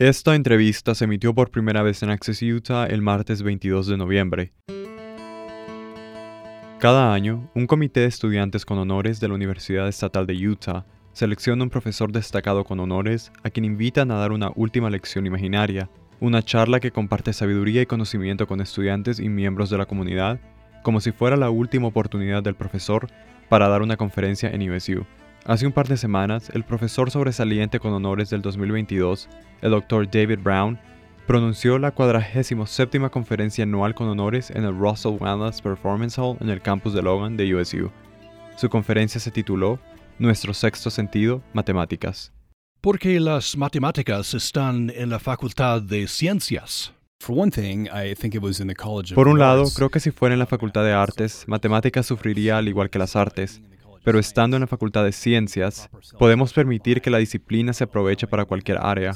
Esta entrevista se emitió por primera vez en Access Utah el martes 22 de noviembre. Cada año, un comité de estudiantes con honores de la Universidad Estatal de Utah selecciona un profesor destacado con honores a quien invitan a dar una última lección imaginaria, una charla que comparte sabiduría y conocimiento con estudiantes y miembros de la comunidad, como si fuera la última oportunidad del profesor para dar una conferencia en USU. Hace un par de semanas, el profesor sobresaliente con honores del 2022, el Dr. David Brown, pronunció la 47 conferencia anual con honores en el Russell Wallace Performance Hall en el campus de Logan de USU. Su conferencia se tituló Nuestro sexto sentido, matemáticas. ¿Por qué las matemáticas están en la Facultad de Ciencias? Por un lado, creo que si fuera en la Facultad de Artes, matemáticas sufriría al igual que las artes, pero estando en la Facultad de Ciencias, podemos permitir que la disciplina se aproveche para cualquier área.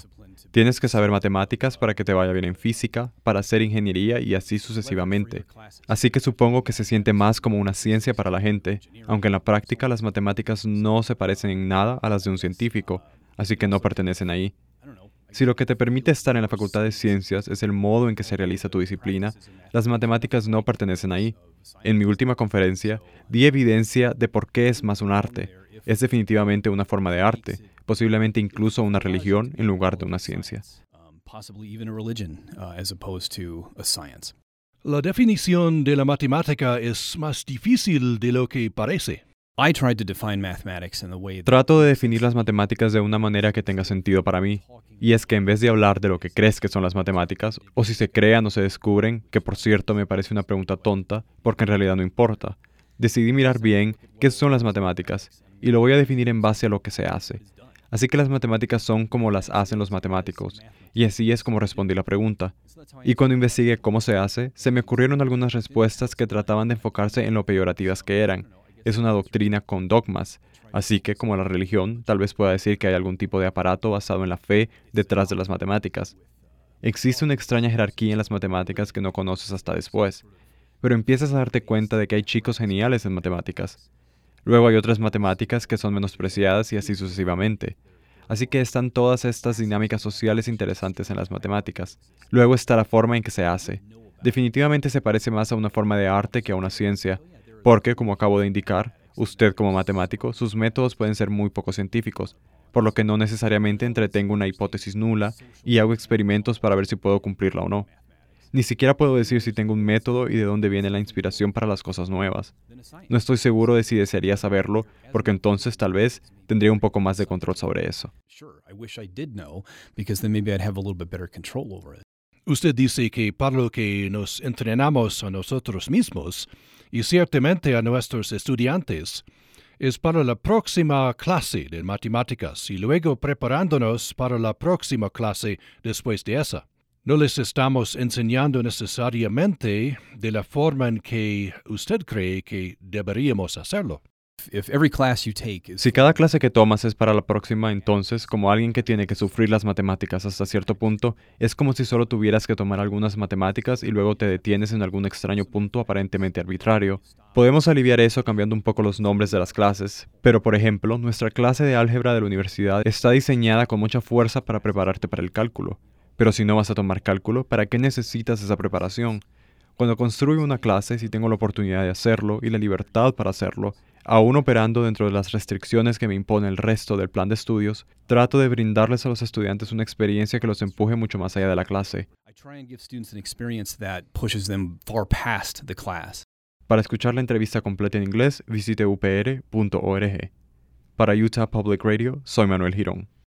Tienes que saber matemáticas para que te vaya bien en física, para hacer ingeniería y así sucesivamente. Así que supongo que se siente más como una ciencia para la gente, aunque en la práctica las matemáticas no se parecen en nada a las de un científico, así que no pertenecen ahí. Si lo que te permite estar en la Facultad de Ciencias es el modo en que se realiza tu disciplina, las matemáticas no pertenecen ahí. En mi última conferencia, di evidencia de por qué es más un arte. Es definitivamente una forma de arte, posiblemente incluso una religión en lugar de una ciencia. La definición de la matemática es más difícil de lo que parece. Trato de definir las matemáticas de una manera que tenga sentido para mí. Y es que en vez de hablar de lo que crees que son las matemáticas, o si se crean o se descubren, que por cierto me parece una pregunta tonta, porque en realidad no importa, decidí mirar bien qué son las matemáticas, y lo voy a definir en base a lo que se hace. Así que las matemáticas son como las hacen los matemáticos, y así es como respondí la pregunta. Y cuando investigué cómo se hace, se me ocurrieron algunas respuestas que trataban de enfocarse en lo peyorativas que eran, es una doctrina con dogmas, así que como la religión, tal vez pueda decir que hay algún tipo de aparato basado en la fe detrás de las matemáticas. Existe una extraña jerarquía en las matemáticas que no conoces hasta después, pero empiezas a darte cuenta de que hay chicos geniales en matemáticas. Luego hay otras matemáticas que son menospreciadas y así sucesivamente. Así que están todas estas dinámicas sociales interesantes en las matemáticas. Luego está la forma en que se hace. Definitivamente se parece más a una forma de arte que a una ciencia, porque, como acabo de indicar, usted como matemático, sus métodos pueden ser muy poco científicos, por lo que no necesariamente entretengo una hipótesis nula y hago experimentos para ver si puedo cumplirla o no. Ni siquiera puedo decir si tengo un método y de dónde viene la inspiración para las cosas nuevas. No estoy seguro de si desearía saberlo, porque entonces tal vez tendría un poco más de control sobre eso. Usted dice que para lo que nos entrenamos a nosotros mismos, y ciertamente a nuestros estudiantes, es para la próxima clase de matemáticas y luego preparándonos para la próxima clase después de esa. No les estamos enseñando necesariamente de la forma en que usted cree que deberíamos hacerlo. Si cada clase que tomas es para la próxima, entonces, como alguien que tiene que sufrir las matemáticas hasta cierto punto, es como si solo tuvieras que tomar algunas matemáticas y luego te detienes en algún extraño punto aparentemente arbitrario. Podemos aliviar eso cambiando un poco los nombres de las clases, pero por ejemplo, nuestra clase de álgebra de la universidad está diseñada con mucha fuerza para prepararte para el cálculo. Pero si no vas a tomar cálculo, ¿para qué necesitas esa preparación? Cuando construyo una clase, si tengo la oportunidad de hacerlo y la libertad para hacerlo, Aún operando dentro de las restricciones que me impone el resto del plan de estudios, trato de brindarles a los estudiantes una experiencia que los empuje mucho más allá de la clase. Para escuchar la entrevista completa en inglés, visite upr.org. Para Utah Public Radio, soy Manuel Girón.